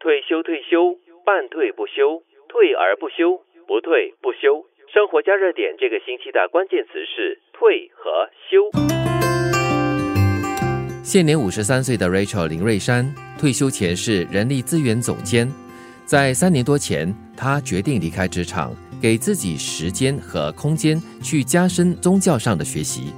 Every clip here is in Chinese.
退休退休，半退不休，退而不休，不退不休。生活加热点这个星期的关键词是退和休。现年五十三岁的 Rachel 林瑞山，退休前是人力资源总监，在三年多前，他决定离开职场，给自己时间和空间去加深宗教上的学习。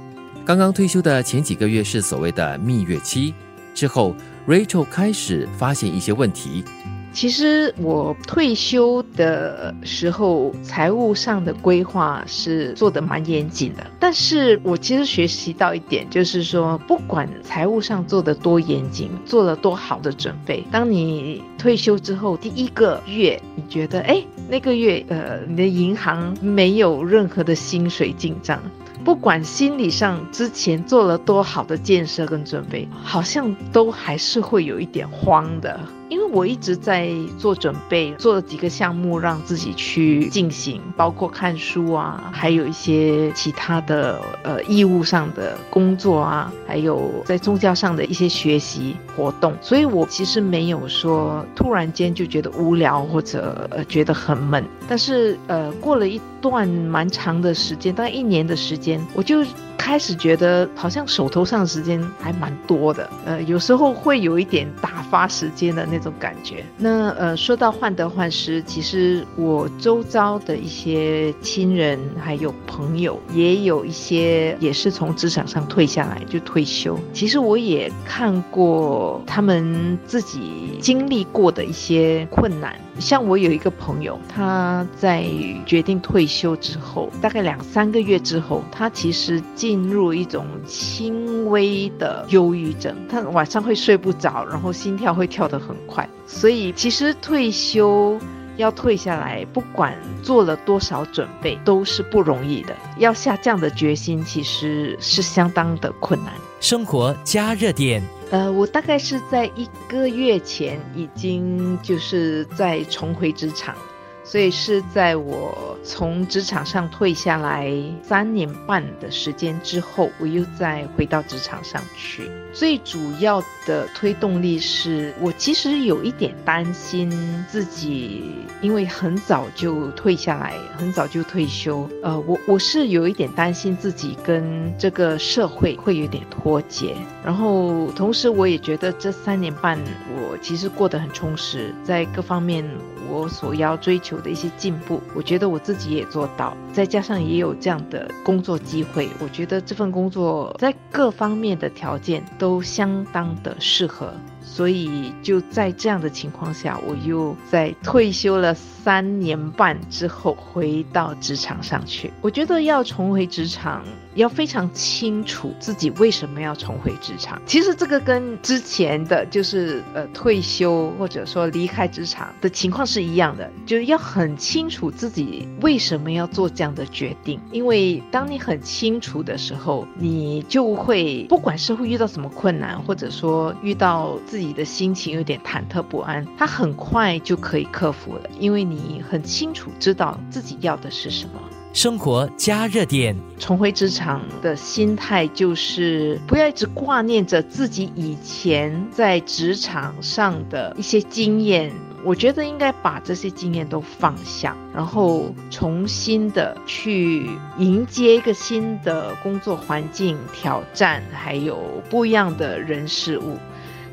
刚刚退休的前几个月是所谓的蜜月期，之后。Rachel 开始发现一些问题。其实我退休的时候，财务上的规划是做的蛮严谨的。但是我其实学习到一点，就是说，不管财务上做的多严谨，做了多好的准备，当你退休之后第一个月，你觉得，哎，那个月，呃，你的银行没有任何的薪水进账。不管心理上之前做了多好的建设跟准备，好像都还是会有一点慌的。因为我一直在做准备，做了几个项目让自己去进行，包括看书啊，还有一些其他的呃义务上的工作啊，还有在宗教上的一些学习活动。所以我其实没有说突然间就觉得无聊或者呃觉得很闷。但是呃过了一段蛮长的时间，大概一年的时间，我就。开始觉得好像手头上的时间还蛮多的，呃，有时候会有一点打发时间的那种感觉。那呃，说到患得患失，其实我周遭的一些亲人还有朋友，也有一些也是从职场上退下来就退休。其实我也看过他们自己经历过的一些困难。像我有一个朋友，他在决定退休之后，大概两三个月之后，他其实进入一种轻微的忧郁症，他晚上会睡不着，然后心跳会跳得很快。所以其实退休要退下来，不管做了多少准备，都是不容易的。要下这样的决心，其实是相当的困难。生活加热点。呃，我大概是在一个月前已经就是在重回职场。所以是在我从职场上退下来三年半的时间之后，我又再回到职场上去。最主要的推动力是我其实有一点担心自己，因为很早就退下来，很早就退休。呃，我我是有一点担心自己跟这个社会会有点脱节。然后同时我也觉得这三年半我其实过得很充实，在各方面。我所要追求有的一些进步，我觉得我自己也做到，再加上也有这样的工作机会，我觉得这份工作在各方面的条件都相当的适合。所以就在这样的情况下，我又在退休了三年半之后回到职场上去。我觉得要重回职场，要非常清楚自己为什么要重回职场。其实这个跟之前的就是呃退休或者说离开职场的情况是一样的，就是要很清楚自己为什么要做这样的决定。因为当你很清楚的时候，你就会不管是会遇到什么困难，或者说遇到自己。的心情有点忐忑不安，他很快就可以克服了，因为你很清楚知道自己要的是什么。生活加热点，重回职场的心态就是不要一直挂念着自己以前在职场上的一些经验，我觉得应该把这些经验都放下，然后重新的去迎接一个新的工作环境、挑战，还有不一样的人事物。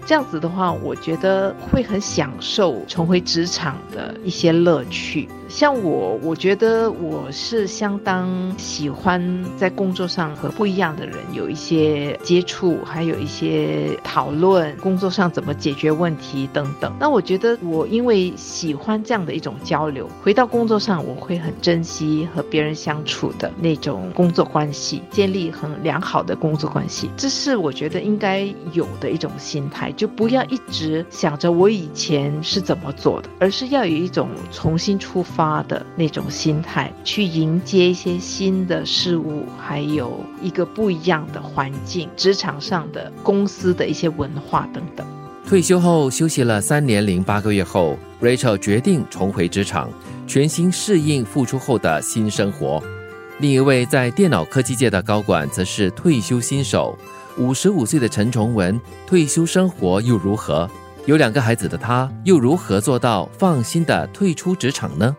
这样子的话，我觉得会很享受重回职场的一些乐趣。像我，我觉得我是相当喜欢在工作上和不一样的人有一些接触，还有一些讨论工作上怎么解决问题等等。那我觉得我因为喜欢这样的一种交流，回到工作上我会很珍惜和别人相处的那种工作关系，建立很良好的工作关系。这是我觉得应该有的一种心态，就不要一直想着我以前是怎么做的，而是要有一种重新出发。的那种心态去迎接一些新的事物，还有一个不一样的环境，职场上的公司的一些文化等等。退休后休息了三年零八个月后，Rachel 决定重回职场，全心适应复出后的新生活。另一位在电脑科技界的高管则是退休新手，五十五岁的陈崇文，退休生活又如何？有两个孩子的他，又如何做到放心的退出职场呢？